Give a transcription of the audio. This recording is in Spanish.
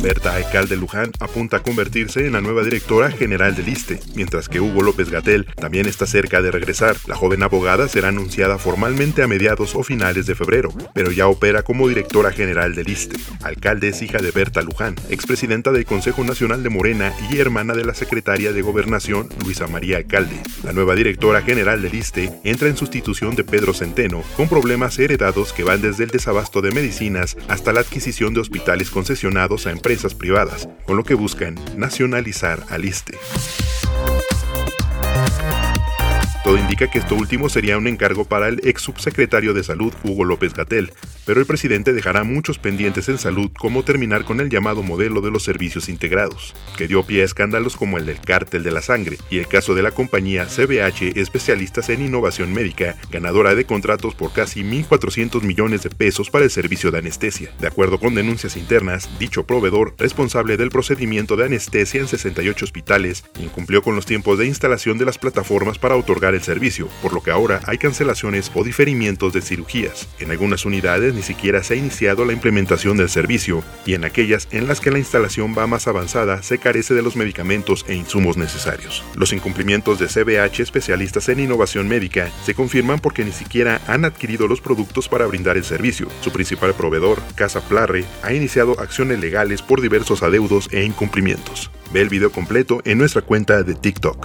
Berta Alcalde Luján apunta a convertirse en la nueva directora general del ISTE, mientras que Hugo López Gatel también está cerca de regresar. La joven abogada será anunciada formalmente a mediados o finales de febrero, pero ya opera como directora general del ISTE. Alcalde es hija de Berta Luján, expresidenta del Consejo Nacional de Morena y hermana de la secretaria de Gobernación Luisa María Alcalde. La nueva directora general del ISTE entra en sustitución de Pedro Centeno, con problemas heredados que van desde el desabasto de medicinas hasta la adquisición de hospitales concesionados a empresas empresas privadas, con lo que buscan nacionalizar al ISTE. Todo indica que esto último sería un encargo para el ex subsecretario de Salud Hugo López Gatel, pero el presidente dejará muchos pendientes en salud como terminar con el llamado modelo de los servicios integrados, que dio pie a escándalos como el del cártel de la sangre y el caso de la compañía CBH Especialistas en Innovación Médica, ganadora de contratos por casi 1.400 millones de pesos para el servicio de anestesia. De acuerdo con denuncias internas, dicho proveedor, responsable del procedimiento de anestesia en 68 hospitales, incumplió con los tiempos de instalación de las plataformas para otorgar el servicio, por lo que ahora hay cancelaciones o diferimientos de cirugías. En algunas unidades ni siquiera se ha iniciado la implementación del servicio, y en aquellas en las que la instalación va más avanzada se carece de los medicamentos e insumos necesarios. Los incumplimientos de CBH, especialistas en innovación médica, se confirman porque ni siquiera han adquirido los productos para brindar el servicio. Su principal proveedor, Casa Plarre, ha iniciado acciones legales por diversos adeudos e incumplimientos. Ve el video completo en nuestra cuenta de TikTok.